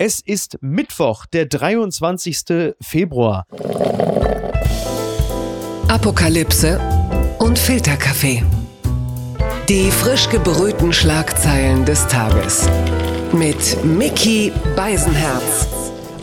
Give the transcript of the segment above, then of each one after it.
Es ist Mittwoch, der 23. Februar. Apokalypse und Filterkaffee. Die frisch gebrühten Schlagzeilen des Tages. Mit Mickey Beisenherz.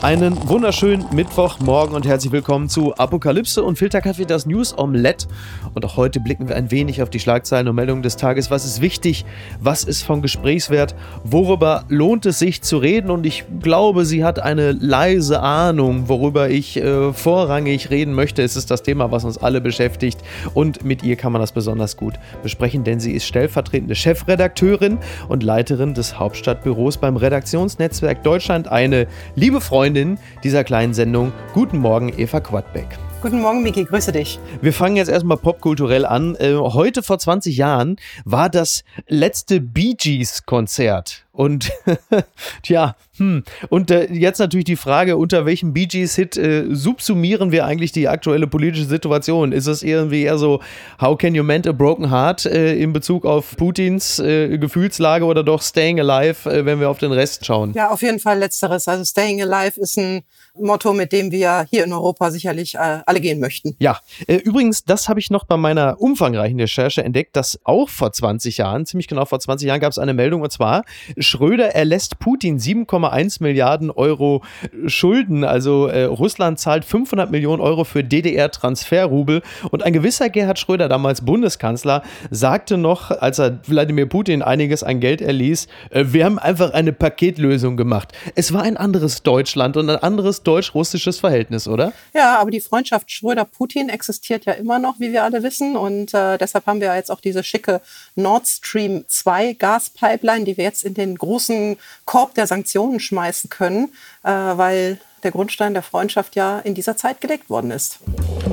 Einen wunderschönen Mittwochmorgen und herzlich willkommen zu Apokalypse und Filterkaffee, das News Omelette. Und auch heute blicken wir ein wenig auf die Schlagzeilen und Meldungen des Tages. Was ist wichtig? Was ist von Gesprächswert? Worüber lohnt es sich zu reden? Und ich glaube, sie hat eine leise Ahnung, worüber ich äh, vorrangig reden möchte. Es ist das Thema, was uns alle beschäftigt. Und mit ihr kann man das besonders gut besprechen, denn sie ist stellvertretende Chefredakteurin und Leiterin des Hauptstadtbüros beim Redaktionsnetzwerk Deutschland. Eine liebe Freundin Freundin dieser kleinen Sendung. Guten Morgen, Eva Quadbeck. Guten Morgen, Miki, grüße dich. Wir fangen jetzt erstmal popkulturell an. Äh, heute vor 20 Jahren war das letzte Bee Gees-Konzert. Und tja, hm. Und äh, jetzt natürlich die Frage, unter welchem Bee Gees-Hit äh, subsumieren wir eigentlich die aktuelle politische Situation? Ist es irgendwie eher so, How can you mend a broken heart äh, in Bezug auf Putins äh, Gefühlslage oder doch Staying Alive, äh, wenn wir auf den Rest schauen? Ja, auf jeden Fall letzteres. Also Staying Alive ist ein Motto, mit dem wir hier in Europa sicherlich äh, alle gehen möchten. Ja, übrigens, das habe ich noch bei meiner umfangreichen Recherche entdeckt, dass auch vor 20 Jahren, ziemlich genau vor 20 Jahren, gab es eine Meldung und zwar, Schröder erlässt Putin 7,1 Milliarden Euro Schulden. Also äh, Russland zahlt 500 Millionen Euro für DDR-Transferrubel. Und ein gewisser Gerhard Schröder, damals Bundeskanzler, sagte noch, als er Wladimir Putin einiges an Geld erließ, äh, wir haben einfach eine Paketlösung gemacht. Es war ein anderes Deutschland und ein anderes deutsch-russisches Verhältnis, oder? Ja, aber die Freundschaft Schröder-Putin existiert ja immer noch, wie wir alle wissen. Und äh, deshalb haben wir jetzt auch diese schicke Nord Stream 2 Gaspipeline, die wir jetzt in den großen Korb der Sanktionen schmeißen können, äh, weil der Grundstein der Freundschaft ja in dieser Zeit gelegt worden ist.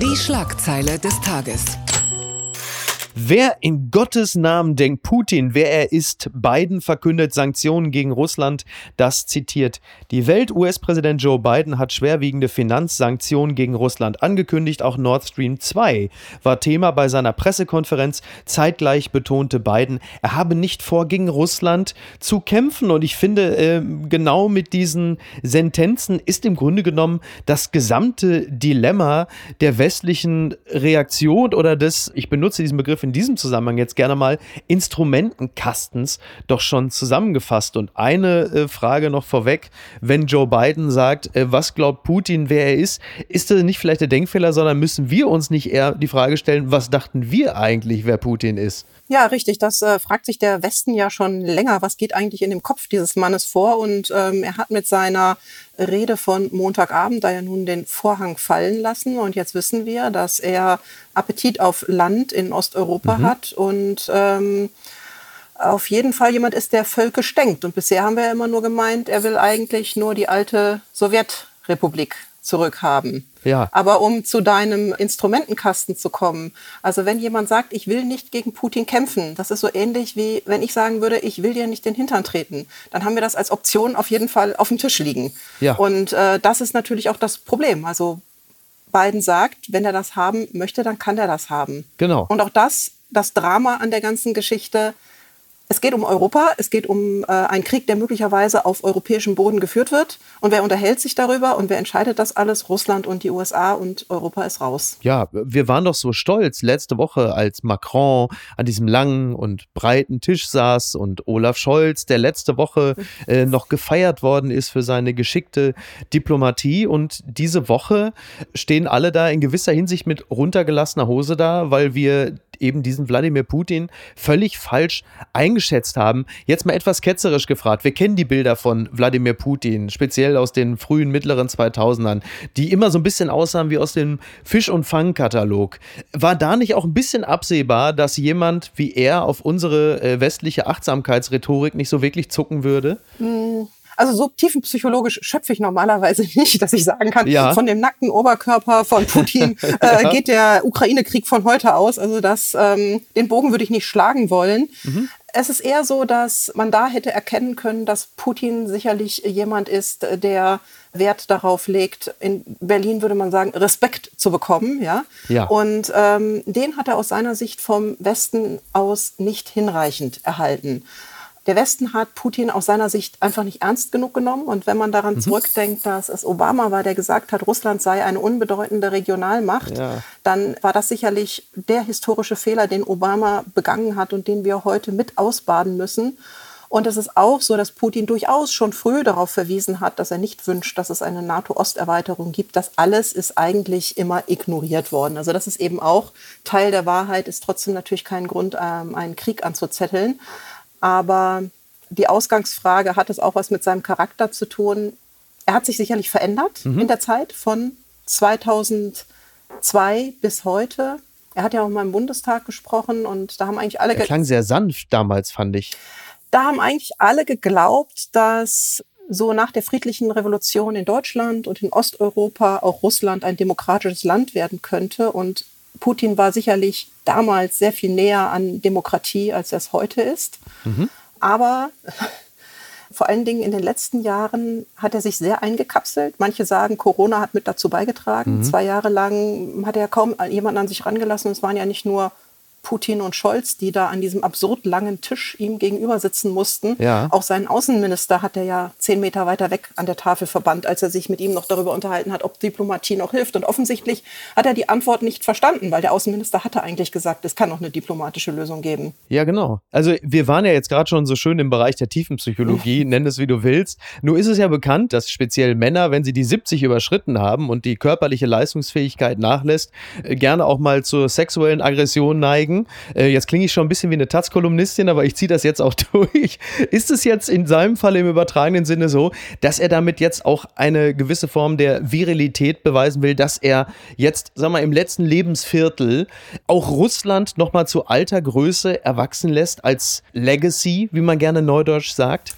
Die Schlagzeile des Tages. Wer in Gottes Namen denkt Putin, wer er ist? Biden verkündet Sanktionen gegen Russland. Das zitiert die Welt. US-Präsident Joe Biden hat schwerwiegende Finanzsanktionen gegen Russland angekündigt. Auch Nord Stream 2 war Thema bei seiner Pressekonferenz. Zeitgleich betonte Biden, er habe nicht vor, gegen Russland zu kämpfen. Und ich finde, äh, genau mit diesen Sentenzen ist im Grunde genommen das gesamte Dilemma der westlichen Reaktion oder des, ich benutze diesen Begriff in diesem Zusammenhang jetzt gerne mal Instrumentenkastens doch schon zusammengefasst. Und eine äh, Frage noch vorweg, wenn Joe Biden sagt, äh, was glaubt Putin, wer er ist, ist das nicht vielleicht der Denkfehler, sondern müssen wir uns nicht eher die Frage stellen, was dachten wir eigentlich, wer Putin ist? Ja, richtig. Das äh, fragt sich der Westen ja schon länger. Was geht eigentlich in dem Kopf dieses Mannes vor? Und ähm, er hat mit seiner Rede von Montagabend da ja nun den Vorhang fallen lassen. Und jetzt wissen wir, dass er Appetit auf Land in Osteuropa mhm. hat und ähm, auf jeden Fall jemand ist, der Völke stenkt. Und bisher haben wir ja immer nur gemeint, er will eigentlich nur die alte Sowjetrepublik zurückhaben. Ja. Aber um zu deinem Instrumentenkasten zu kommen, also wenn jemand sagt, ich will nicht gegen Putin kämpfen, das ist so ähnlich wie wenn ich sagen würde, ich will dir nicht den Hintern treten, dann haben wir das als Option auf jeden Fall auf dem Tisch liegen. Ja. Und äh, das ist natürlich auch das Problem. Also Biden sagt, wenn er das haben möchte, dann kann er das haben. Genau. Und auch das, das Drama an der ganzen Geschichte, es geht um Europa, es geht um äh, einen Krieg, der möglicherweise auf europäischem Boden geführt wird. Und wer unterhält sich darüber und wer entscheidet das alles? Russland und die USA und Europa ist raus. Ja, wir waren doch so stolz letzte Woche, als Macron an diesem langen und breiten Tisch saß und Olaf Scholz, der letzte Woche äh, noch gefeiert worden ist für seine geschickte Diplomatie. Und diese Woche stehen alle da in gewisser Hinsicht mit runtergelassener Hose da, weil wir eben diesen Wladimir Putin völlig falsch eingeschätzt haben. Jetzt mal etwas ketzerisch gefragt. Wir kennen die Bilder von Wladimir Putin, speziell aus den frühen, mittleren 2000ern, die immer so ein bisschen aussahen wie aus dem Fisch- und Fang-Katalog. War da nicht auch ein bisschen absehbar, dass jemand wie er auf unsere äh, westliche Achtsamkeitsrhetorik nicht so wirklich zucken würde? Mhm. Also so tiefenpsychologisch schöpfe ich normalerweise nicht, dass ich sagen kann, ja. von dem nackten Oberkörper von Putin äh, geht der Ukraine-Krieg von heute aus. Also das, ähm, den Bogen würde ich nicht schlagen wollen. Mhm. Es ist eher so, dass man da hätte erkennen können, dass Putin sicherlich jemand ist, der Wert darauf legt, in Berlin würde man sagen, Respekt zu bekommen. Ja? ja. Und ähm, den hat er aus seiner Sicht vom Westen aus nicht hinreichend erhalten. Der Westen hat Putin aus seiner Sicht einfach nicht ernst genug genommen. Und wenn man daran mhm. zurückdenkt, dass es Obama war, der gesagt hat, Russland sei eine unbedeutende Regionalmacht, ja. dann war das sicherlich der historische Fehler, den Obama begangen hat und den wir heute mit ausbaden müssen. Und es ist auch so, dass Putin durchaus schon früh darauf verwiesen hat, dass er nicht wünscht, dass es eine NATO-Osterweiterung gibt. Das alles ist eigentlich immer ignoriert worden. Also das ist eben auch Teil der Wahrheit, ist trotzdem natürlich kein Grund, ähm, einen Krieg anzuzetteln. Aber die Ausgangsfrage hat es auch was mit seinem Charakter zu tun. Er hat sich sicherlich verändert mhm. in der Zeit von 2002 bis heute. Er hat ja auch mal im Bundestag gesprochen und da haben eigentlich alle. Er klang sehr sanft damals, fand ich. Da haben eigentlich alle geglaubt, dass so nach der friedlichen Revolution in Deutschland und in Osteuropa auch Russland ein demokratisches Land werden könnte. Und Putin war sicherlich damals sehr viel näher an Demokratie, als er es heute ist. Mhm. Aber vor allen Dingen in den letzten Jahren hat er sich sehr eingekapselt. Manche sagen, Corona hat mit dazu beigetragen. Mhm. Zwei Jahre lang hat er kaum jemanden an sich rangelassen. Es waren ja nicht nur Putin und Scholz, die da an diesem absurd langen Tisch ihm gegenüber sitzen mussten. Ja. Auch seinen Außenminister hat er ja zehn Meter weiter weg an der Tafel verbannt, als er sich mit ihm noch darüber unterhalten hat, ob Diplomatie noch hilft. Und offensichtlich hat er die Antwort nicht verstanden, weil der Außenminister hatte eigentlich gesagt, es kann noch eine diplomatische Lösung geben. Ja, genau. Also wir waren ja jetzt gerade schon so schön im Bereich der Tiefenpsychologie, nenn es wie du willst. Nur ist es ja bekannt, dass speziell Männer, wenn sie die 70 überschritten haben und die körperliche Leistungsfähigkeit nachlässt, äh, gerne auch mal zur sexuellen Aggression neigen sagen, äh, jetzt klinge ich schon ein bisschen wie eine Taz-Kolumnistin, aber ich ziehe das jetzt auch durch. Ist es jetzt in seinem Fall im übertragenen Sinne so, dass er damit jetzt auch eine gewisse Form der Virilität beweisen will, dass er jetzt, sag mal, im letzten Lebensviertel auch Russland nochmal zu alter Größe erwachsen lässt als Legacy, wie man gerne neudeutsch sagt?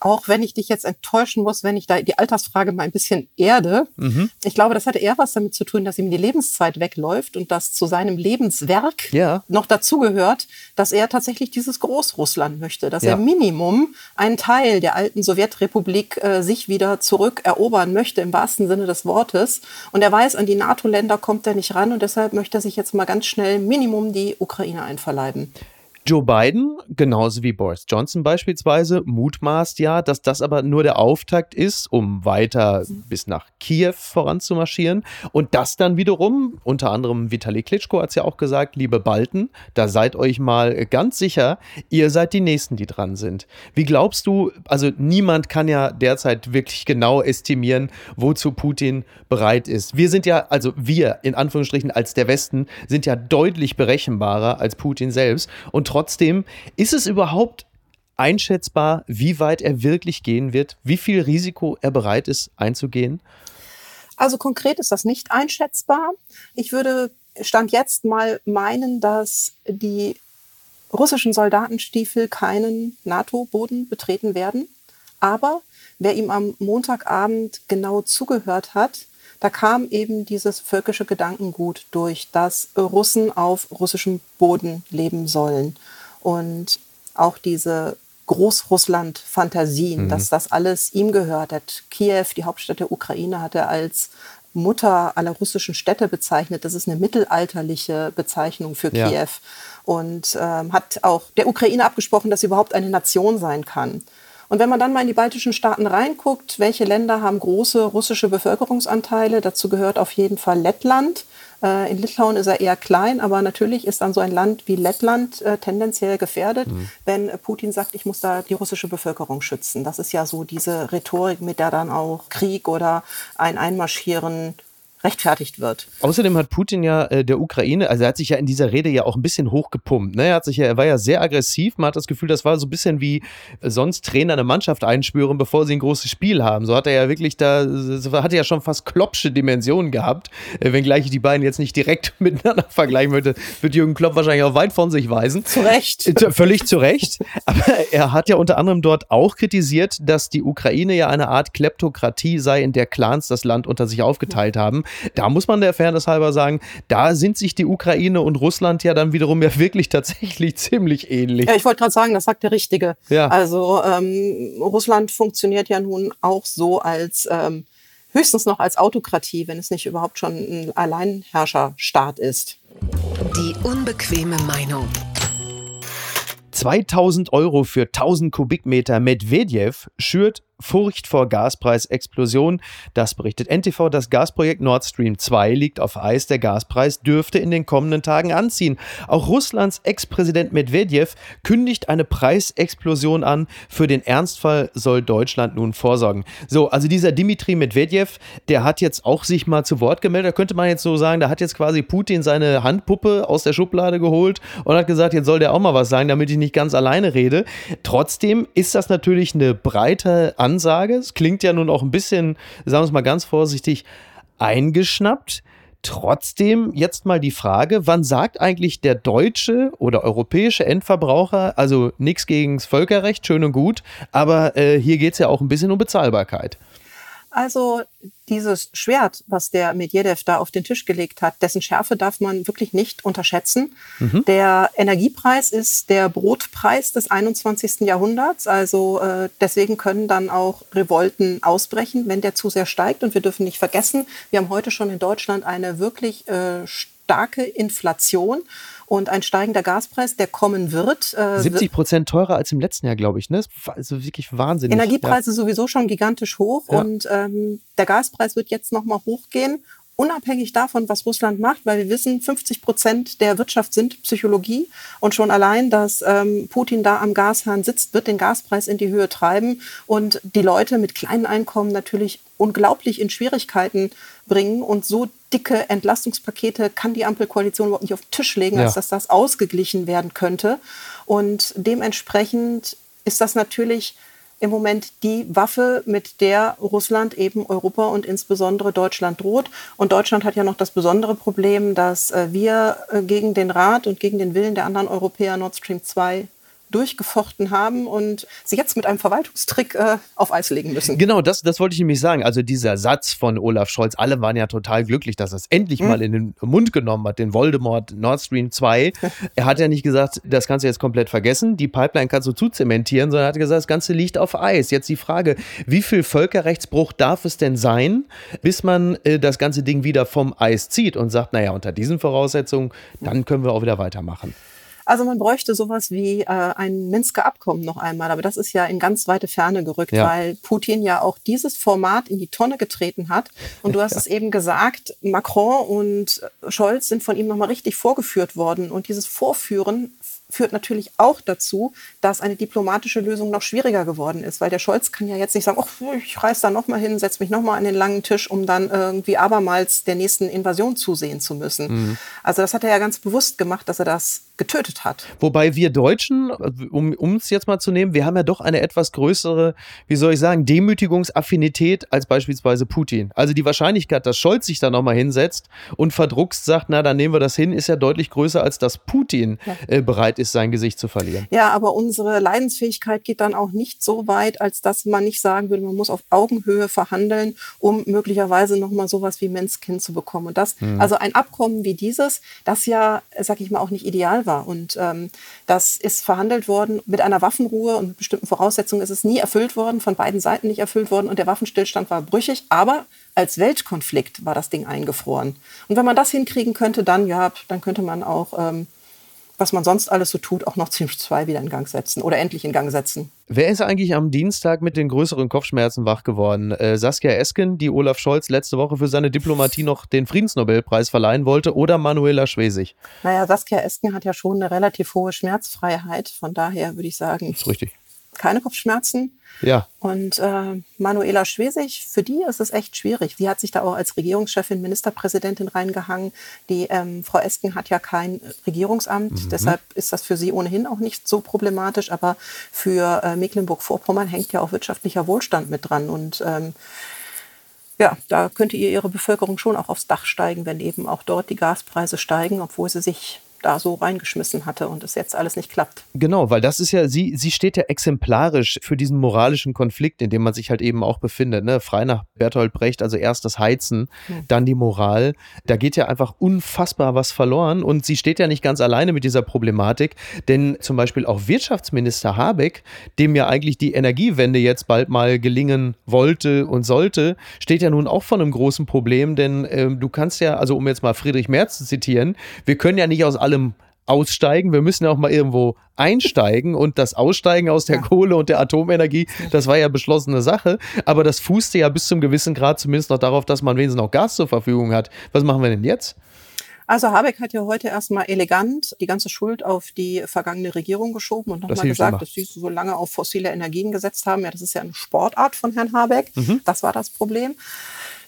Auch wenn ich dich jetzt enttäuschen muss, wenn ich da die Altersfrage mal ein bisschen erde. Mhm. Ich glaube, das hatte eher was damit zu tun, dass ihm die Lebenszeit wegläuft und dass zu seinem Lebenswerk ja. noch dazugehört, dass er tatsächlich dieses Großrussland möchte, dass ja. er Minimum einen Teil der alten Sowjetrepublik äh, sich wieder zurückerobern möchte, im wahrsten Sinne des Wortes. Und er weiß, an die NATO-Länder kommt er nicht ran und deshalb möchte er sich jetzt mal ganz schnell Minimum die Ukraine einverleiben. Joe Biden, genauso wie Boris Johnson beispielsweise, mutmaßt ja, dass das aber nur der Auftakt ist, um weiter bis nach Kiew voranzumarschieren. Und das dann wiederum, unter anderem Vitali Klitschko hat es ja auch gesagt, liebe Balten, da seid euch mal ganz sicher, ihr seid die Nächsten, die dran sind. Wie glaubst du, also niemand kann ja derzeit wirklich genau estimieren, wozu Putin bereit ist. Wir sind ja, also wir in Anführungsstrichen als der Westen, sind ja deutlich berechenbarer als Putin selbst. Und trotzdem, ist es überhaupt einschätzbar, wie weit er wirklich gehen wird, wie viel Risiko er bereit ist einzugehen? Also konkret ist das nicht einschätzbar. Ich würde Stand jetzt mal meinen, dass die russischen Soldatenstiefel keinen NATO-Boden betreten werden. Aber wer ihm am Montagabend genau zugehört hat, da kam eben dieses völkische Gedankengut durch, dass Russen auf russischem Boden leben sollen. Und auch diese Großrussland-Fantasien, mhm. dass das alles ihm gehört hat. Kiew, die Hauptstadt der Ukraine, hat er als Mutter aller russischen Städte bezeichnet. Das ist eine mittelalterliche Bezeichnung für ja. Kiew. Und ähm, hat auch der Ukraine abgesprochen, dass sie überhaupt eine Nation sein kann. Und wenn man dann mal in die baltischen Staaten reinguckt, welche Länder haben große russische Bevölkerungsanteile? Dazu gehört auf jeden Fall Lettland. Äh, in Litauen ist er eher klein, aber natürlich ist dann so ein Land wie Lettland äh, tendenziell gefährdet, mhm. wenn Putin sagt, ich muss da die russische Bevölkerung schützen. Das ist ja so diese Rhetorik, mit der dann auch Krieg oder ein Einmarschieren rechtfertigt wird. Außerdem hat Putin ja äh, der Ukraine, also er hat sich ja in dieser Rede ja auch ein bisschen hochgepumpt. Ne? Er, hat sich ja, er war ja sehr aggressiv. Man hat das Gefühl, das war so ein bisschen wie sonst Trainer eine Mannschaft einspüren, bevor sie ein großes Spiel haben. So hat er ja wirklich da, hatte ja schon fast Kloppsche Dimensionen gehabt. Äh, wenngleich ich die beiden jetzt nicht direkt miteinander vergleichen würde, wird Jürgen Klopp wahrscheinlich auch weit von sich weisen. Zu Recht. Äh, völlig zu Recht. Aber er hat ja unter anderem dort auch kritisiert, dass die Ukraine ja eine Art Kleptokratie sei, in der Clans das Land unter sich aufgeteilt haben. Da muss man der Fairness halber sagen, da sind sich die Ukraine und Russland ja dann wiederum ja wirklich tatsächlich ziemlich ähnlich. Ja, ich wollte gerade sagen, das sagt der Richtige. Ja. Also ähm, Russland funktioniert ja nun auch so als ähm, höchstens noch als Autokratie, wenn es nicht überhaupt schon ein Alleinherrscherstaat ist. Die unbequeme Meinung. 2000 Euro für 1000 Kubikmeter Medvedev schürt Furcht vor Gaspreisexplosion. Das berichtet NTV. Das Gasprojekt Nord Stream 2 liegt auf Eis. Der Gaspreis dürfte in den kommenden Tagen anziehen. Auch Russlands Ex-Präsident Medvedev kündigt eine Preisexplosion an. Für den Ernstfall soll Deutschland nun vorsorgen. So, also dieser Dimitri Medvedev, der hat jetzt auch sich mal zu Wort gemeldet. Da könnte man jetzt so sagen, da hat jetzt quasi Putin seine Handpuppe aus der Schublade geholt und hat gesagt, jetzt soll der auch mal was sagen, damit ich nicht ganz alleine rede. Trotzdem ist das natürlich eine breite Ansage. Es klingt ja nun auch ein bisschen, sagen wir es mal ganz vorsichtig, eingeschnappt. Trotzdem jetzt mal die Frage, wann sagt eigentlich der deutsche oder europäische Endverbraucher, also nichts gegen das Völkerrecht, schön und gut, aber äh, hier geht es ja auch ein bisschen um Bezahlbarkeit. Also dieses Schwert, was der Medvedev da auf den Tisch gelegt hat, dessen Schärfe darf man wirklich nicht unterschätzen. Mhm. Der Energiepreis ist der Brotpreis des 21. Jahrhunderts. Also äh, deswegen können dann auch Revolten ausbrechen, wenn der zu sehr steigt. Und wir dürfen nicht vergessen, wir haben heute schon in Deutschland eine wirklich äh, starke Inflation und ein steigender Gaspreis, der kommen wird. Äh, 70 Prozent teurer als im letzten Jahr, glaube ich. Ne? Also wirklich wahnsinnig. Energiepreise ja. sowieso schon gigantisch hoch ja. und ähm, der Gaspreis wird jetzt nochmal hochgehen unabhängig davon, was Russland macht, weil wir wissen, 50 Prozent der Wirtschaft sind Psychologie. Und schon allein, dass ähm, Putin da am Gashahn sitzt, wird den Gaspreis in die Höhe treiben und die Leute mit kleinen Einkommen natürlich unglaublich in Schwierigkeiten bringen. Und so dicke Entlastungspakete kann die Ampelkoalition überhaupt nicht auf den Tisch legen, ja. als dass das ausgeglichen werden könnte. Und dementsprechend ist das natürlich im Moment die Waffe, mit der Russland eben Europa und insbesondere Deutschland droht. Und Deutschland hat ja noch das besondere Problem, dass äh, wir äh, gegen den Rat und gegen den Willen der anderen Europäer Nord Stream 2 durchgefochten haben und sie jetzt mit einem Verwaltungstrick äh, auf Eis legen müssen. Genau, das, das wollte ich nämlich sagen. Also dieser Satz von Olaf Scholz, alle waren ja total glücklich, dass er es endlich mhm. mal in den Mund genommen hat, den Voldemort Nord Stream 2. er hat ja nicht gesagt, das kannst du jetzt komplett vergessen, die Pipeline kannst du zuzementieren, sondern er hat gesagt, das Ganze liegt auf Eis. Jetzt die Frage, wie viel Völkerrechtsbruch darf es denn sein, bis man äh, das ganze Ding wieder vom Eis zieht und sagt, naja, unter diesen Voraussetzungen, dann können wir auch wieder weitermachen. Also man bräuchte sowas wie äh, ein Minsker Abkommen noch einmal, aber das ist ja in ganz weite Ferne gerückt, ja. weil Putin ja auch dieses Format in die Tonne getreten hat. Und du hast ja. es eben gesagt, Macron und Scholz sind von ihm nochmal richtig vorgeführt worden. Und dieses Vorführen führt natürlich auch dazu, dass eine diplomatische Lösung noch schwieriger geworden ist, weil der Scholz kann ja jetzt nicht sagen, oh, ich reise da noch mal hin, setze mich noch mal an den langen Tisch, um dann irgendwie abermals der nächsten Invasion zusehen zu müssen. Mhm. Also das hat er ja ganz bewusst gemacht, dass er das getötet hat. Wobei wir Deutschen, um es jetzt mal zu nehmen, wir haben ja doch eine etwas größere, wie soll ich sagen, Demütigungsaffinität als beispielsweise Putin. Also die Wahrscheinlichkeit, dass Scholz sich da noch mal hinsetzt und verdruckst sagt, na, dann nehmen wir das hin, ist ja deutlich größer, als dass Putin ja. äh, bereit ist, sein Gesicht zu verlieren. Ja, aber unsere Leidensfähigkeit geht dann auch nicht so weit, als dass man nicht sagen würde, man muss auf Augenhöhe verhandeln, um möglicherweise nochmal sowas wie Menskin zu bekommen. Und das, mhm. also ein Abkommen wie dieses, das ja, sag ich mal, auch nicht ideal war. Und ähm, das ist verhandelt worden mit einer Waffenruhe und mit bestimmten Voraussetzungen ist es nie erfüllt worden, von beiden Seiten nicht erfüllt worden und der Waffenstillstand war brüchig, aber als Weltkonflikt war das Ding eingefroren. Und wenn man das hinkriegen könnte, dann ja, dann könnte man auch ähm, was man sonst alles so tut, auch noch ziemlich 2 wieder in Gang setzen oder endlich in Gang setzen. Wer ist eigentlich am Dienstag mit den größeren Kopfschmerzen wach geworden? Äh, Saskia Esken, die Olaf Scholz letzte Woche für seine Diplomatie noch den Friedensnobelpreis verleihen wollte, oder Manuela Schwesig? Naja, Saskia Esken hat ja schon eine relativ hohe Schmerzfreiheit. Von daher würde ich sagen. Das ist richtig keine Kopfschmerzen. Ja. Und äh, Manuela Schwesig, für die ist es echt schwierig. Die hat sich da auch als Regierungschefin, Ministerpräsidentin reingehangen. Die ähm, Frau Esken hat ja kein Regierungsamt, mhm. deshalb ist das für sie ohnehin auch nicht so problematisch. Aber für äh, Mecklenburg-Vorpommern hängt ja auch wirtschaftlicher Wohlstand mit dran. Und ähm, ja, da könnte ihr ihre Bevölkerung schon auch aufs Dach steigen, wenn eben auch dort die Gaspreise steigen, obwohl sie sich da so reingeschmissen hatte und es jetzt alles nicht klappt. Genau, weil das ist ja, sie, sie steht ja exemplarisch für diesen moralischen Konflikt, in dem man sich halt eben auch befindet. Ne? Frei nach Bertolt Brecht, also erst das Heizen, hm. dann die Moral. Da geht ja einfach unfassbar was verloren und sie steht ja nicht ganz alleine mit dieser Problematik, denn zum Beispiel auch Wirtschaftsminister Habeck, dem ja eigentlich die Energiewende jetzt bald mal gelingen wollte und sollte, steht ja nun auch vor einem großen Problem, denn äh, du kannst ja, also um jetzt mal Friedrich Merz zu zitieren, wir können ja nicht aus allem aussteigen, wir müssen ja auch mal irgendwo einsteigen und das Aussteigen aus der ja. Kohle und der Atomenergie, das war ja beschlossene Sache, aber das fußte ja bis zum gewissen Grad zumindest noch darauf, dass man wenigstens noch Gas zur Verfügung hat. Was machen wir denn jetzt? Also Habeck hat ja heute erstmal elegant die ganze Schuld auf die vergangene Regierung geschoben und nochmal gesagt, immer. dass sie so lange auf fossile Energien gesetzt haben. Ja, das ist ja eine Sportart von Herrn Habeck. Mhm. Das war das Problem.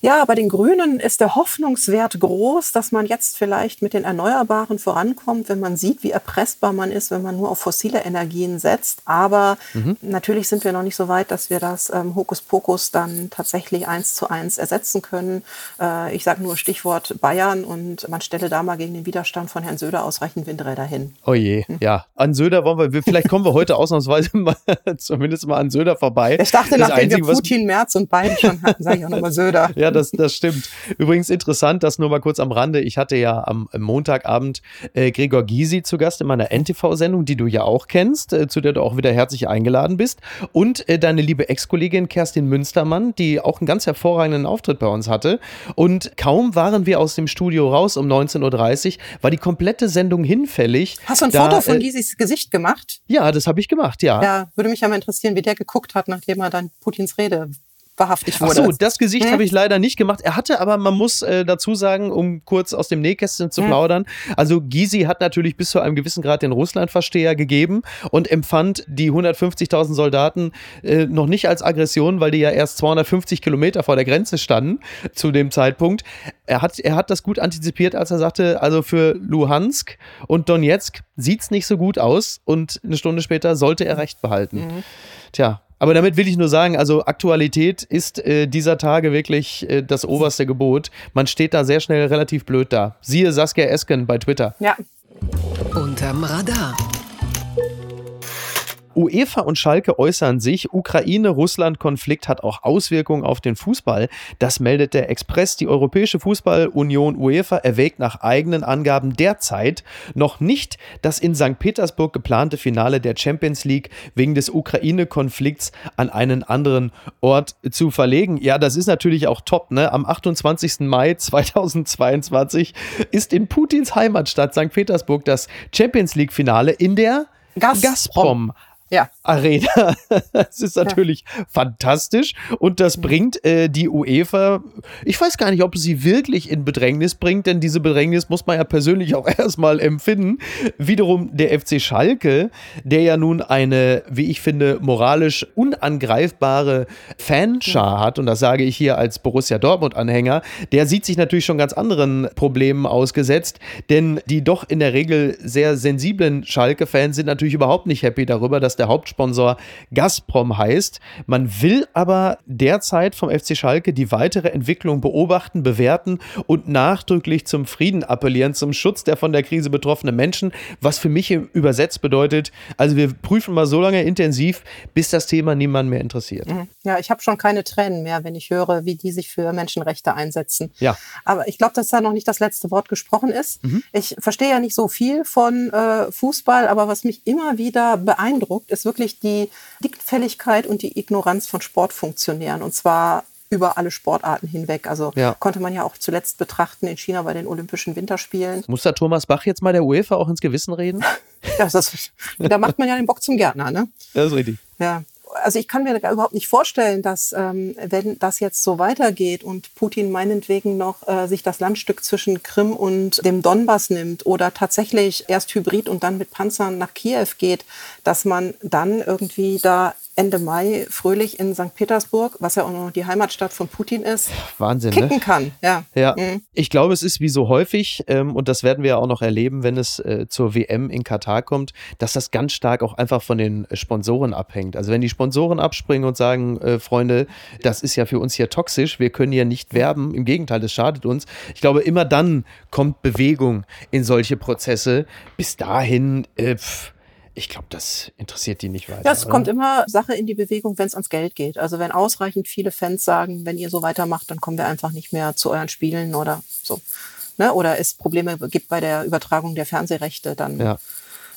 Ja, bei den Grünen ist der Hoffnungswert groß, dass man jetzt vielleicht mit den Erneuerbaren vorankommt, wenn man sieht, wie erpressbar man ist, wenn man nur auf fossile Energien setzt. Aber mhm. natürlich sind wir noch nicht so weit, dass wir das ähm, Hokuspokus dann tatsächlich eins zu eins ersetzen können. Äh, ich sage nur Stichwort Bayern und man stelle da mal gegen den Widerstand von Herrn Söder ausreichend Windräder hin. Oh je, hm. ja. An Söder wollen wir, vielleicht kommen wir heute ausnahmsweise mal, zumindest mal an Söder vorbei. Ich dachte, das nachdem Einzige, wir Putin, Merz und Biden schon hatten, sage ich auch nochmal Söder. Ja, das, das stimmt. Übrigens interessant, das nur mal kurz am Rande. Ich hatte ja am Montagabend äh, Gregor Gysi zu Gast in meiner NTV-Sendung, die du ja auch kennst, äh, zu der du auch wieder herzlich eingeladen bist. Und äh, deine liebe Ex-Kollegin Kerstin Münstermann, die auch einen ganz hervorragenden Auftritt bei uns hatte. Und kaum waren wir aus dem Studio raus um 19.30 Uhr, war die komplette Sendung hinfällig. Hast du ein da, Foto von äh, Gysis Gesicht gemacht? Ja, das habe ich gemacht, ja. Ja, würde mich ja mal interessieren, wie der geguckt hat, nachdem er dann Putins Rede wahrhaftig wurde. Ach so, das Gesicht hm? habe ich leider nicht gemacht. Er hatte aber, man muss äh, dazu sagen, um kurz aus dem Nähkästchen zu hm. plaudern, also Gysi hat natürlich bis zu einem gewissen Grad den Russlandversteher gegeben und empfand die 150.000 Soldaten äh, noch nicht als Aggression, weil die ja erst 250 Kilometer vor der Grenze standen zu dem Zeitpunkt. Er hat, er hat das gut antizipiert, als er sagte, also für Luhansk und Donetsk sieht es nicht so gut aus und eine Stunde später sollte er Recht behalten. Mhm. Tja, aber damit will ich nur sagen, also Aktualität ist äh, dieser Tage wirklich äh, das oberste Gebot. Man steht da sehr schnell relativ blöd da. Siehe Saskia Esken bei Twitter. Ja. Unterm Radar. UEFA und Schalke äußern sich. Ukraine-Russland-Konflikt hat auch Auswirkungen auf den Fußball. Das meldet der Express. Die Europäische Fußballunion UEFA erwägt nach eigenen Angaben derzeit noch nicht das in St. Petersburg geplante Finale der Champions League wegen des Ukraine-Konflikts an einen anderen Ort zu verlegen. Ja, das ist natürlich auch top. Ne? Am 28. Mai 2022 ist in Putins Heimatstadt St. Petersburg das Champions League-Finale in der Gazprom. Gazprom ja. Arena. das ist natürlich ja. fantastisch und das bringt äh, die UEFA, ich weiß gar nicht, ob sie wirklich in Bedrängnis bringt, denn diese Bedrängnis muss man ja persönlich auch erstmal empfinden. Wiederum der FC Schalke, der ja nun eine, wie ich finde, moralisch unangreifbare Fanschar hat und das sage ich hier als Borussia Dortmund-Anhänger, der sieht sich natürlich schon ganz anderen Problemen ausgesetzt, denn die doch in der Regel sehr sensiblen Schalke-Fans sind natürlich überhaupt nicht happy darüber, dass der Hauptsponsor Gazprom heißt. Man will aber derzeit vom FC Schalke die weitere Entwicklung beobachten, bewerten und nachdrücklich zum Frieden appellieren, zum Schutz der von der Krise betroffenen Menschen, was für mich übersetzt bedeutet, also wir prüfen mal so lange intensiv, bis das Thema niemand mehr interessiert. Mhm. Ja, ich habe schon keine Tränen mehr, wenn ich höre, wie die sich für Menschenrechte einsetzen. Ja. Aber ich glaube, dass da noch nicht das letzte Wort gesprochen ist. Mhm. Ich verstehe ja nicht so viel von äh, Fußball, aber was mich immer wieder beeindruckt, ist wirklich die Dickfälligkeit und die Ignoranz von Sportfunktionären. Und zwar über alle Sportarten hinweg. Also ja. konnte man ja auch zuletzt betrachten in China bei den Olympischen Winterspielen. Muss da Thomas Bach jetzt mal der UEFA auch ins Gewissen reden? ja, das, da macht man ja den Bock zum Gärtner, ne? Das ist richtig. Ja also ich kann mir überhaupt nicht vorstellen, dass ähm, wenn das jetzt so weitergeht und Putin meinetwegen noch äh, sich das Landstück zwischen Krim und dem Donbass nimmt oder tatsächlich erst Hybrid und dann mit Panzern nach Kiew geht, dass man dann irgendwie da Ende Mai fröhlich in St. Petersburg, was ja auch noch die Heimatstadt von Putin ist, Wahnsinn, kicken ne? kann. Ja. ja. Mhm. Ich glaube, es ist wie so häufig, ähm, und das werden wir ja auch noch erleben, wenn es äh, zur WM in Katar kommt, dass das ganz stark auch einfach von den Sponsoren abhängt. Also wenn die Sponsoren abspringen und sagen, äh, Freunde, das ist ja für uns hier toxisch, wir können hier nicht werben, im Gegenteil, das schadet uns. Ich glaube, immer dann kommt Bewegung in solche Prozesse. Bis dahin, äh, pff, ich glaube, das interessiert die nicht weiter. Ja, es kommt immer Sache in die Bewegung, wenn es ans Geld geht. Also wenn ausreichend viele Fans sagen, wenn ihr so weitermacht, dann kommen wir einfach nicht mehr zu euren Spielen oder so. Ne? Oder es Probleme gibt bei der Übertragung der Fernsehrechte, dann. Ja.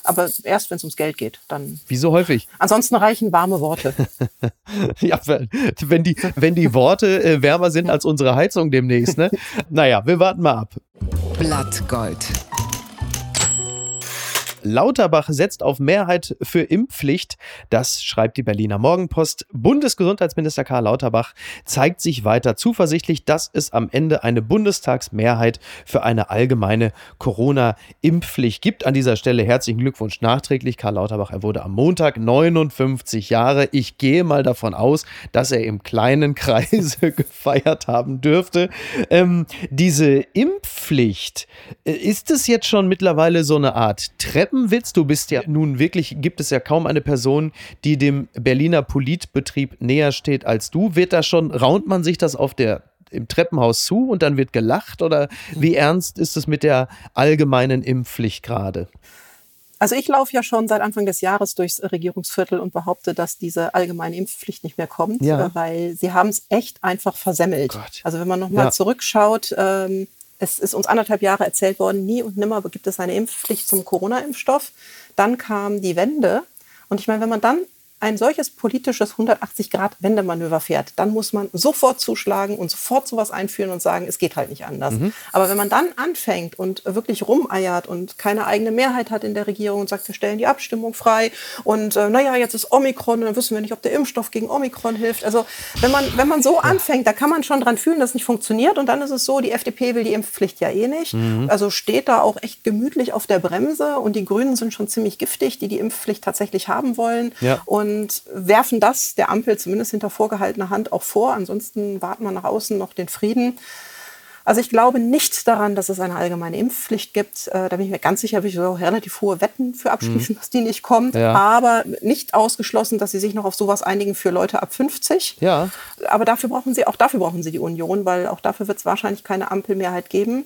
Aber erst, wenn es ums Geld geht, dann. Wie so häufig. Ansonsten reichen warme Worte. ja, wenn die, wenn die Worte äh, wärmer sind als unsere Heizung demnächst, ne? naja, wir warten mal ab. Blattgold. Lauterbach setzt auf Mehrheit für Impfpflicht. Das schreibt die Berliner Morgenpost. Bundesgesundheitsminister Karl Lauterbach zeigt sich weiter zuversichtlich, dass es am Ende eine Bundestagsmehrheit für eine allgemeine Corona-Impfpflicht gibt. An dieser Stelle herzlichen Glückwunsch nachträglich. Karl Lauterbach, er wurde am Montag 59 Jahre. Ich gehe mal davon aus, dass er im kleinen Kreise gefeiert haben dürfte. Ähm, diese Impfpflicht, äh, ist es jetzt schon mittlerweile so eine Art Treppenwitz? Du bist ja nun wirklich, gibt es ja kaum eine Person, die dem Berliner Politbetrieb näher steht als du. Wird da schon, raunt man sich das auf der im Treppenhaus zu und dann wird gelacht oder wie ernst ist es mit der allgemeinen Impfpflicht gerade? Also ich laufe ja schon seit Anfang des Jahres durchs Regierungsviertel und behaupte, dass diese allgemeine Impfpflicht nicht mehr kommt, Ja. weil sie haben es echt einfach versemmelt. Gott. Also wenn man nochmal Ja. zurückschaut, ähm, es ist uns anderthalb Jahre erzählt worden, nie und nimmer gibt es eine Impfpflicht zum Corona-Impfstoff. Dann kam die Wende. Und ich meine, wenn man dann ein solches politisches 180-Grad-Wendemanöver fährt, dann muss man sofort zuschlagen und sofort sowas einführen und sagen, es geht halt nicht anders. Aber wenn man dann anfängt und wirklich rumeiert und keine eigene Mehrheit hat in der Regierung und sagt, wir stellen die Abstimmung frei und äh, naja, jetzt ist Omikron und dann wissen wir nicht, ob der Impfstoff gegen Omikron hilft. Also wenn man, wenn man so anfängt, da kann man schon dran fühlen, dass es nicht funktioniert und dann ist es so, die FDP will die Impfpflicht ja eh nicht. Also steht da auch echt gemütlich auf der Bremse und die Grünen sind schon ziemlich giftig, die die Impfpflicht tatsächlich haben wollen Ja. und werfen das der Ampel zumindest hinter vorgehaltener Hand auch vor. Ansonsten warten wir nach außen noch den Frieden. Also ich glaube nicht daran, dass es eine allgemeine Impfpflicht gibt. Äh, da bin ich mir ganz sicher, will ich so relativ hohe Wetten für abschließen, dass die nicht kommt. Mhm. Ja. Aber nicht ausgeschlossen, dass sie sich noch auf sowas einigen für Leute ab 50. Ja. Aber dafür brauchen sie, auch dafür brauchen sie die Union, weil auch dafür wird es wahrscheinlich keine Ampelmehrheit geben.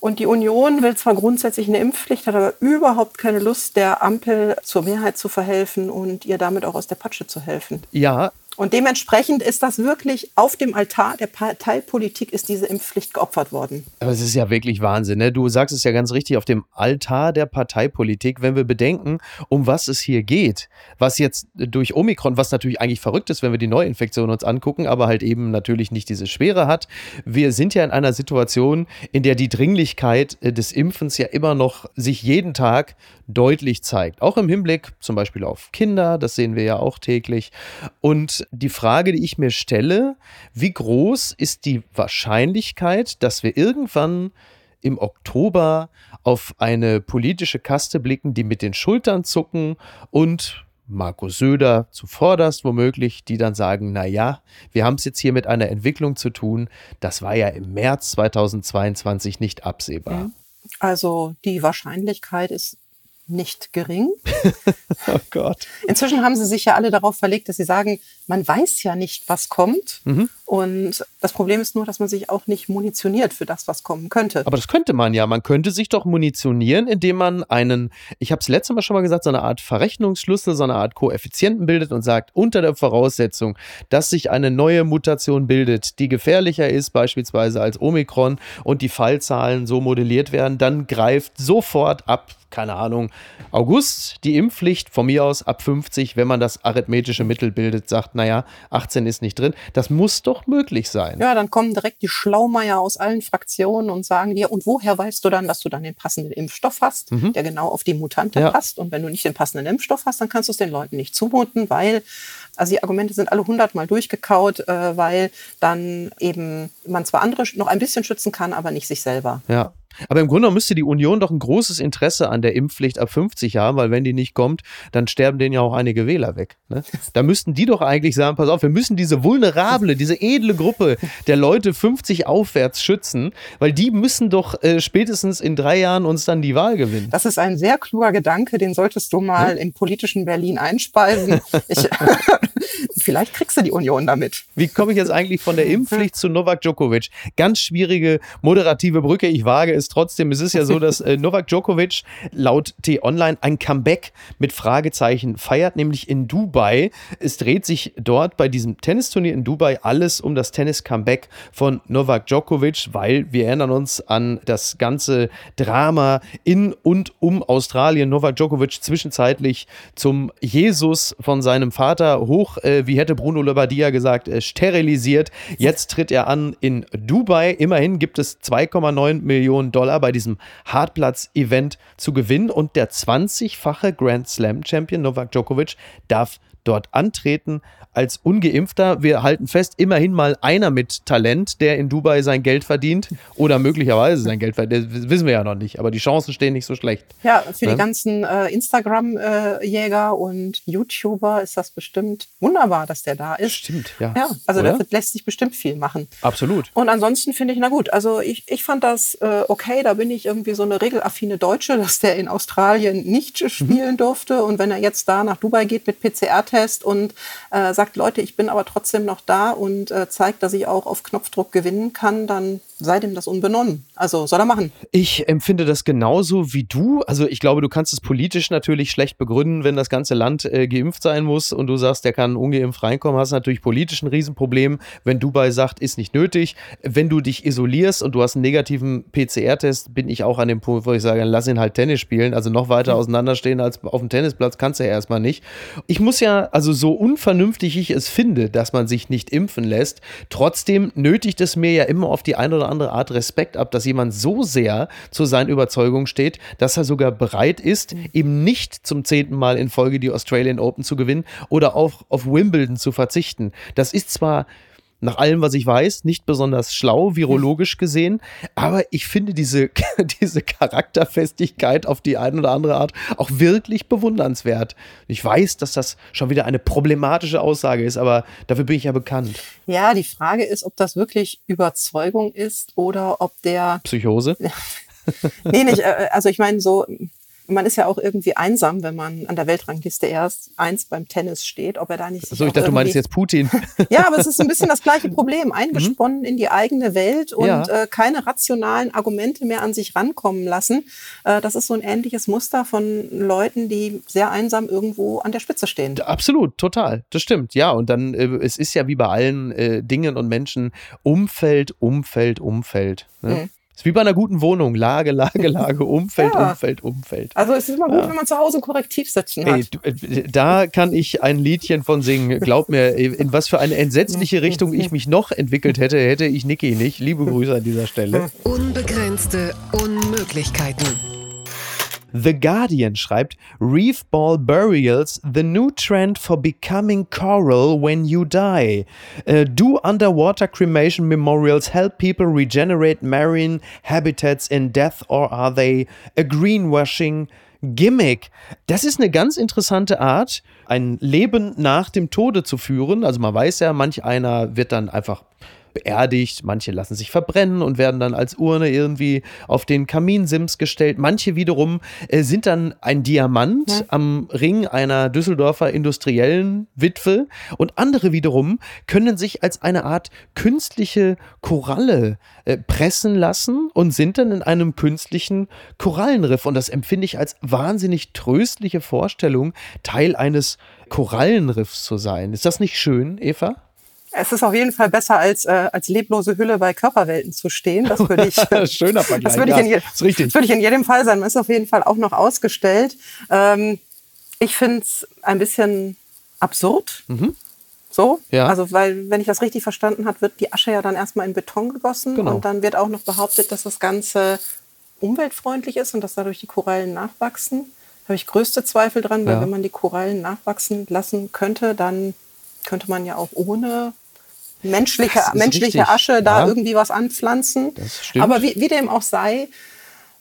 Und die Union will zwar grundsätzlich eine Impfpflicht, hat aber überhaupt keine Lust, der Ampel zur Mehrheit zu verhelfen und ihr damit auch aus der Patsche zu helfen. Ja, Und dementsprechend ist das wirklich auf dem Altar der Parteipolitik ist diese Impfpflicht geopfert worden. Aber es ist ja wirklich Wahnsinn. Ne? Du sagst es ja ganz richtig auf dem Altar der Parteipolitik, wenn wir bedenken, um was es hier geht. Was jetzt durch Omikron, was natürlich eigentlich verrückt ist, wenn wir die Neuinfektion uns angucken, aber halt eben natürlich nicht diese Schwere hat. Wir sind ja in einer Situation, in der die Dringlichkeit äh, des Impfens ja immer noch sich jeden Tag deutlich zeigt. Auch im Hinblick zum Beispiel auf Kinder, das sehen wir ja auch täglich. Und die Frage, die ich mir stelle, wie groß ist die Wahrscheinlichkeit, dass wir irgendwann im Oktober auf eine politische Kaste blicken, die mit den Schultern zucken und Markus Söder zuvorderst womöglich, die dann sagen, na ja, wir haben es jetzt hier mit einer Entwicklung zu tun, das war ja im März 2022 nicht absehbar. Also die Wahrscheinlichkeit ist nicht gering. Oh Gott. Inzwischen haben sie sich ja alle darauf verlegt, dass sie sagen, man weiß ja nicht, was kommt. Und das Problem ist nur, dass man sich auch nicht munitioniert für das, was kommen könnte. Aber das könnte man ja. Man könnte sich doch munitionieren, indem man einen, ich habe es letztes Mal schon mal gesagt, so eine Art Verrechnungsschlüssel, so eine Art Koeffizienten bildet und sagt, unter der Voraussetzung, dass sich eine neue Mutation bildet, die gefährlicher ist, beispielsweise als Omikron, und die Fallzahlen so modelliert werden, dann greift sofort ab, keine Ahnung, August die Impfpflicht von mir aus ab 50, wenn man das arithmetische Mittel bildet, sagt, naja, 18 ist nicht drin. Das muss doch möglich sein. Ja, dann kommen direkt die Schlaumeier aus allen Fraktionen und sagen dir, und woher weißt du dann, dass du dann den passenden Impfstoff hast, der genau auf die Mutante Ja. passt? Und wenn du nicht den passenden Impfstoff hast, dann kannst du es den Leuten nicht zumuten, weil, also die Argumente sind alle hundertmal durchgekaut, äh, weil dann eben man zwar andere noch ein bisschen schützen kann, aber nicht sich selber. Ja. Aber im Grunde müsste die Union doch ein großes Interesse an der Impfpflicht ab 50 haben, weil wenn die nicht kommt, dann sterben denen ja auch einige Wähler weg. Ne? Da müssten die doch eigentlich sagen, pass auf, wir müssen diese vulnerable, diese edle Gruppe der Leute 50 aufwärts schützen, weil die müssen doch äh, spätestens in drei Jahren uns dann die Wahl gewinnen. Das ist ein sehr kluger Gedanke, den solltest du mal im politischen Berlin einspeisen. Ich, vielleicht kriegst du die Union damit. Wie komme ich jetzt eigentlich von der Impfpflicht zu Novak Djokovic? Ganz schwierige moderative Brücke. Ich wage es trotzdem. Es ist ja so, dass äh, Novak Djokovic laut T-Online ein Comeback mit Fragezeichen feiert, nämlich in Dubai. Es dreht sich dort bei diesem Tennisturnier in Dubai alles um das Tennis-Comeback von Novak Djokovic, weil wir erinnern uns an das ganze Drama in und um Australien. Novak Djokovic zwischenzeitlich zum Jesus von seinem Vater hoch äh, wie hätte Bruno Labbadia gesagt, äh, sterilisiert. Jetzt tritt er an in Dubai. Immerhin gibt es 2,9 Millionen Dollar bei diesem Hartplatz-Event zu gewinnen und der 20-fache Grand Slam-Champion Novak Djokovic darf dort antreten als Ungeimpfter. Wir halten fest, immerhin mal einer mit Talent, der in Dubai sein Geld verdient oder möglicherweise sein Geld verdient. Das wissen wir ja noch nicht, aber die Chancen stehen nicht so schlecht. Ja, für ja? die ganzen äh, Instagram-Jäger äh, und YouTuber ist das bestimmt wunderbar, dass der da ist. Stimmt, ja. Ja, also da lässt sich bestimmt viel machen. Absolut. Und ansonsten finde ich, na gut, also ich, ich fand das äh, okay, da bin ich irgendwie so eine regelaffine Deutsche, dass der in Australien nicht spielen mhm. durfte und wenn er jetzt da nach Dubai geht mit PCR-Test und äh, sagt, Leute, ich bin aber trotzdem noch da und äh, zeigt, dass ich auch auf Knopfdruck gewinnen kann, dann sei dem das unbenommen. Also soll er machen. Ich empfinde das genauso wie du. Also ich glaube, du kannst es politisch natürlich schlecht begründen, wenn das ganze Land äh, geimpft sein muss und du sagst, der kann ungeimpft reinkommen, hast natürlich politisch ein Riesenproblem, wenn Dubai sagt, ist nicht nötig. Wenn du dich isolierst und du hast einen negativen PCR-Test, bin ich auch an dem Punkt, wo ich sage, lass ihn halt Tennis spielen. Also noch weiter auseinanderstehen als auf dem Tennisplatz kannst du ja erstmal nicht. Ich muss ja, also so unvernünftig ich es finde, dass man sich nicht impfen lässt, trotzdem nötigt es mir ja immer auf die eine oder andere Art Respekt ab, dass jemand so sehr zu seinen Überzeugungen steht, dass er sogar bereit ist, eben nicht zum zehnten Mal in Folge die Australian Open zu gewinnen oder auch auf Wimbledon zu verzichten. Das ist zwar nach allem, was ich weiß, nicht besonders schlau, virologisch gesehen. Aber ich finde diese, diese Charakterfestigkeit auf die eine oder andere Art auch wirklich bewundernswert. Ich weiß, dass das schon wieder eine problematische Aussage ist, aber dafür bin ich ja bekannt. Ja, die Frage ist, ob das wirklich Überzeugung ist oder ob der. Psychose? nee, nicht. Äh, also ich meine, so man ist ja auch irgendwie einsam, wenn man an der Weltrangliste erst eins beim Tennis steht, ob er da nicht. So, ich dachte, du meinst jetzt Putin. ja, aber es ist ein bisschen das gleiche Problem. Eingesponnen mhm. in die eigene Welt und ja. äh, keine rationalen Argumente mehr an sich rankommen lassen. Äh, das ist so ein ähnliches Muster von Leuten, die sehr einsam irgendwo an der Spitze stehen. Absolut, total. Das stimmt. Ja, und dann, äh, es ist ja wie bei allen äh, Dingen und Menschen Umfeld, Umfeld, Umfeld. Ne? Mhm ist wie bei einer guten Wohnung. Lage, Lage, Lage, Umfeld, ja. Umfeld, Umfeld. Also es ist immer gut, ja. wenn man zu Hause korrektiv sitzen hat. Ey, äh, da kann ich ein Liedchen von singen. Glaub mir, in was für eine entsetzliche Richtung ich mich noch entwickelt hätte, hätte ich Niki nicht. Liebe Grüße an dieser Stelle. Unbegrenzte Unmöglichkeiten. The Guardian schreibt, Reef Ball Burials, the new trend for becoming coral when you die. Uh, do underwater cremation memorials help people regenerate marine habitats in death or are they a greenwashing Gimmick. Das ist eine ganz interessante Art, ein Leben nach dem Tode zu führen. Also man weiß ja, manch einer wird dann einfach beerdigt, manche lassen sich verbrennen und werden dann als Urne irgendwie auf den Kaminsims gestellt. Manche wiederum äh, sind dann ein Diamant ja. am Ring einer Düsseldorfer industriellen Witwe und andere wiederum können sich als eine Art künstliche Koralle äh, pressen lassen und sind dann in einem künstlichen Korallenriff. Und das empfinde ich als wahnsinnig tröstliche Vorstellung, Teil eines Korallenriffs zu sein. Ist das nicht schön, Eva? Es ist auf jeden Fall besser, als, äh, als leblose Hülle bei Körperwelten zu stehen. Das würde ich, Schöner Vergleich. Das würde ich, in das würde ich in jedem Fall sein. Man ist auf jeden Fall auch noch ausgestellt. Ähm, ich finde es ein bisschen absurd. Mhm. So, ja. also weil, wenn ich das richtig verstanden habe, wird die Asche ja dann erstmal in Beton gegossen genau. und dann wird auch noch behauptet, dass das Ganze umweltfreundlich ist und dass dadurch die Korallen nachwachsen. Da habe ich größte Zweifel dran, weil ja. wenn man die Korallen nachwachsen lassen könnte, dann könnte man ja auch ohne menschliche, menschliche Asche da ja. irgendwie was anpflanzen. Aber wie, wie dem auch sei,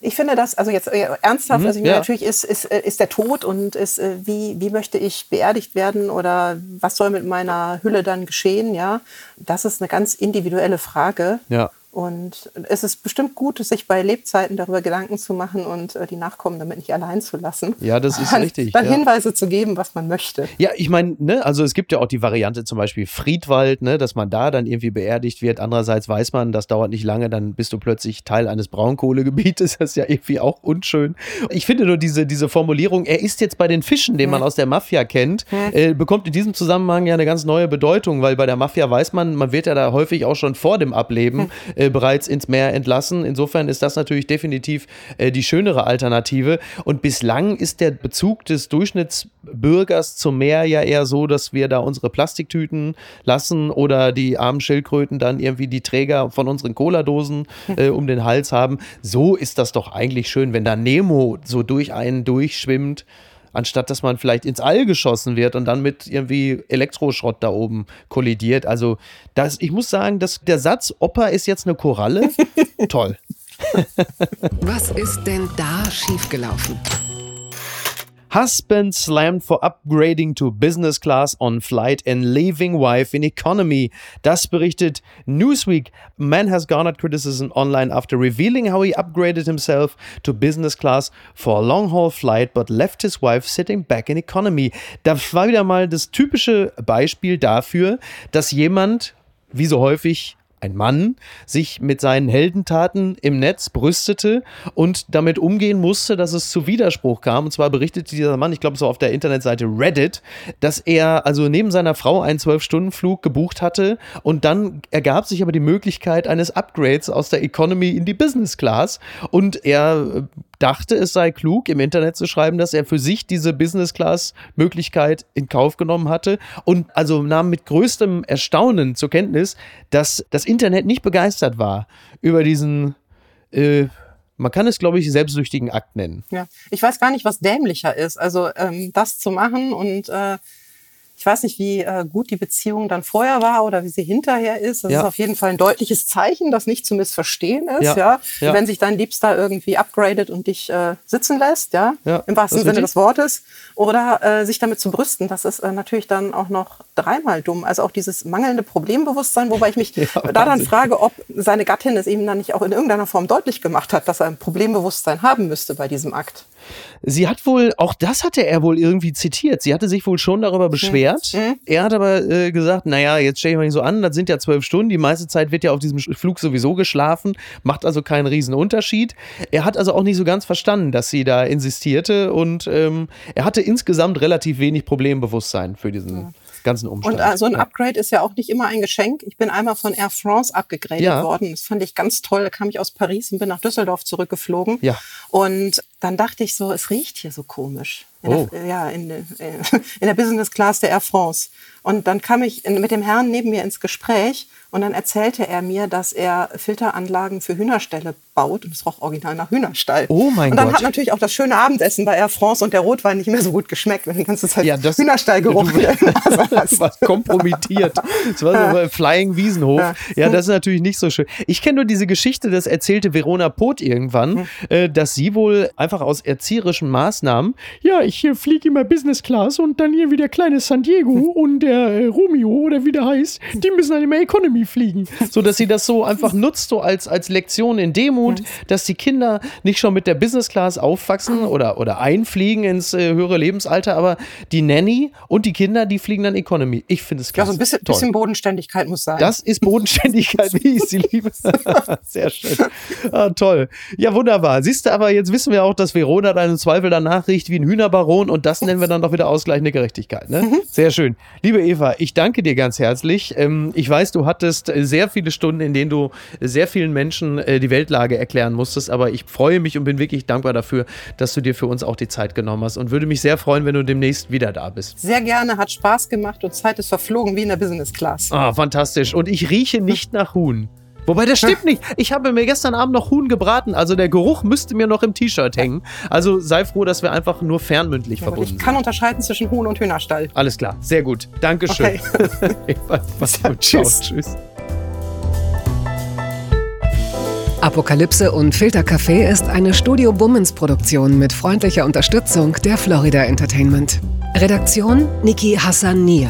ich finde das, also jetzt äh, ernsthaft, mhm, also ja. natürlich ist, ist, äh, ist der Tod und ist, äh, wie, wie möchte ich beerdigt werden oder was soll mit meiner Hülle dann geschehen, ja. Das ist eine ganz individuelle Frage. Ja. Und es ist bestimmt gut, sich bei Lebzeiten darüber Gedanken zu machen und äh, die Nachkommen damit nicht allein zu lassen. Ja, das ist richtig. Dann ja. Hinweise zu geben, was man möchte. Ja, ich meine, ne, also es gibt ja auch die Variante zum Beispiel Friedwald, ne, dass man da dann irgendwie beerdigt wird. Andererseits weiß man, das dauert nicht lange, dann bist du plötzlich Teil eines Braunkohlegebietes. Das ist ja irgendwie auch unschön. Ich finde nur diese, diese Formulierung, er ist jetzt bei den Fischen, den man aus der Mafia kennt, äh, bekommt in diesem Zusammenhang ja eine ganz neue Bedeutung, weil bei der Mafia weiß man, man wird ja da häufig auch schon vor dem Ableben äh, bereits ins Meer entlassen. Insofern ist das natürlich definitiv äh, die schönere Alternative. Und bislang ist der Bezug des Durchschnittsbürgers zum Meer ja eher so, dass wir da unsere Plastiktüten lassen oder die armen Schildkröten dann irgendwie die Träger von unseren Cola-Dosen äh, um den Hals haben. So ist das doch eigentlich schön, wenn da Nemo so durch einen durchschwimmt anstatt dass man vielleicht ins All geschossen wird und dann mit irgendwie Elektroschrott da oben kollidiert. Also das, ich muss sagen, dass der Satz, Opa ist jetzt eine Koralle, toll. Was ist denn da schiefgelaufen? Husband slammed for upgrading to business class on flight and leaving wife in economy. Das berichtet Newsweek. Man has garnered criticism online after revealing how he upgraded himself to business class for a long haul flight but left his wife sitting back in economy. Das war wieder mal das typische Beispiel dafür, dass jemand, wie so häufig, ein Mann sich mit seinen Heldentaten im Netz brüstete und damit umgehen musste, dass es zu Widerspruch kam. Und zwar berichtete dieser Mann, ich glaube so auf der Internetseite Reddit, dass er also neben seiner Frau einen Zwölf-Stunden-Flug gebucht hatte und dann ergab sich aber die Möglichkeit eines Upgrades aus der Economy in die Business Class und er dachte, es sei klug, im Internet zu schreiben, dass er für sich diese Business Class Möglichkeit in Kauf genommen hatte und also nahm mit größtem Erstaunen zur Kenntnis, dass das Internet nicht begeistert war über diesen äh, man kann es, glaube ich, selbstsüchtigen Akt nennen. Ja, ich weiß gar nicht, was dämlicher ist. Also ähm, das zu machen und äh, ich weiß nicht, wie äh, gut die Beziehung dann vorher war oder wie sie hinterher ist. Das ja. ist auf jeden Fall ein deutliches Zeichen, das nicht zu missverstehen ist. Ja. ja? ja. Wenn sich dein Liebster irgendwie upgradet und dich äh, sitzen lässt, ja, im wahrsten Sinne des Wortes, oder äh, sich damit zu brüsten, das ist äh, natürlich dann auch noch dreimal dumm. Also auch dieses mangelnde Problembewusstsein, wobei ich mich da dann frage, ob seine Gattin es ihm dann nicht auch in irgendeiner Form deutlich gemacht hat, dass er ein Problembewusstsein haben müsste bei diesem Akt. Sie hat wohl, auch das hatte er wohl irgendwie zitiert. Sie hatte sich wohl schon darüber beschwert. Mhm. Er hat aber äh, gesagt, naja, jetzt stelle ich mal nicht so an, das sind ja zwölf Stunden, die meiste Zeit wird ja auf diesem Flug sowieso geschlafen, macht also keinen riesen Unterschied. Er hat also auch nicht so ganz verstanden, dass sie da insistierte und ähm, er hatte insgesamt relativ wenig Problembewusstsein für diesen ja ganzen Umstand. Und äh, so ein Upgrade ja. ist ja auch nicht immer ein Geschenk. Ich bin einmal von Air France abgegradet ja. worden. Das fand ich ganz toll. Da kam ich aus Paris und bin nach Düsseldorf zurückgeflogen. Ja. Und dann dachte ich so, es riecht hier so komisch. In oh. der, ja, in, in der Business Class der Air France. Und dann kam ich mit dem Herrn neben mir ins Gespräch und dann erzählte er mir, dass er Filteranlagen für Hühnerställe baut und es roch original nach Hühnerstall. Oh mein Gott. Und dann Gott. hat natürlich auch das schöne Abendessen bei Air France und der Rotwein nicht mehr so gut geschmeckt, wenn die ganze Zeit ja, das, Hühnerstallgeruch du, also was kompromittiert. Das war so ein Flying Wiesenhof. Ja. ja. das ist natürlich nicht so schön. Ich kenne nur diese Geschichte, das erzählte Verona Poth irgendwann, hm. dass sie wohl einfach aus erzieherischen Maßnahmen, ja, ich fliege immer Business Class und dann hier wie der kleine San Diego und der äh, Romeo oder wie der heißt, die müssen dann immer Economy fliegen. So dass sie das so einfach nutzt, so als, als Lektion in Demut, dass die Kinder nicht schon mit der Business Class aufwachsen oder, oder einfliegen ins äh, höhere Lebensalter, aber die Nanny und die Kinder, die fliegen dann Economy. Ich finde es klasse. Ja, so ein bisschen, bisschen, Bodenständigkeit muss sein. Das ist Bodenständigkeit, wie ich sie liebe. Sehr schön. Ah, toll. Ja, wunderbar. Siehst du, aber jetzt wissen wir auch, dass Verona deinen Zweifel danach riecht wie ein Hühnerbaron und das nennen wir dann doch wieder ausgleichende Gerechtigkeit. Ne? Mhm. Sehr schön. Liebe Eva, ich danke dir ganz herzlich. Ähm, ich weiß, du hattest äh, sehr viele Stunden, in denen du sehr vielen Menschen äh, die Weltlage erklären musstest. Aber ich freue mich und bin wirklich dankbar dafür, dass du dir für uns auch die Zeit genommen hast und würde mich sehr freuen, wenn du demnächst wieder da bist. Sehr gerne, hat Spaß gemacht und Zeit ist verflogen wie in der Business Class. Ah, fantastisch. Und ich rieche nicht nach Huhn. Wobei, das stimmt nicht. Ich habe mir gestern Abend noch Huhn gebraten. Also der Geruch müsste mir noch im T-Shirt hängen. Also sei froh, dass wir einfach nur fernmündlich ja, verbunden sind. Ich kann unterscheiden zwischen Huhn und Hühnerstall. Alles klar. Sehr gut. Dankeschön. Okay. Mach's gut. Tschüss. Tschüss. Apokalypse und Filtercafé ist eine Studio Bummens Produktion mit freundlicher Unterstützung der Florida Entertainment. Redaktion Niki Hassania.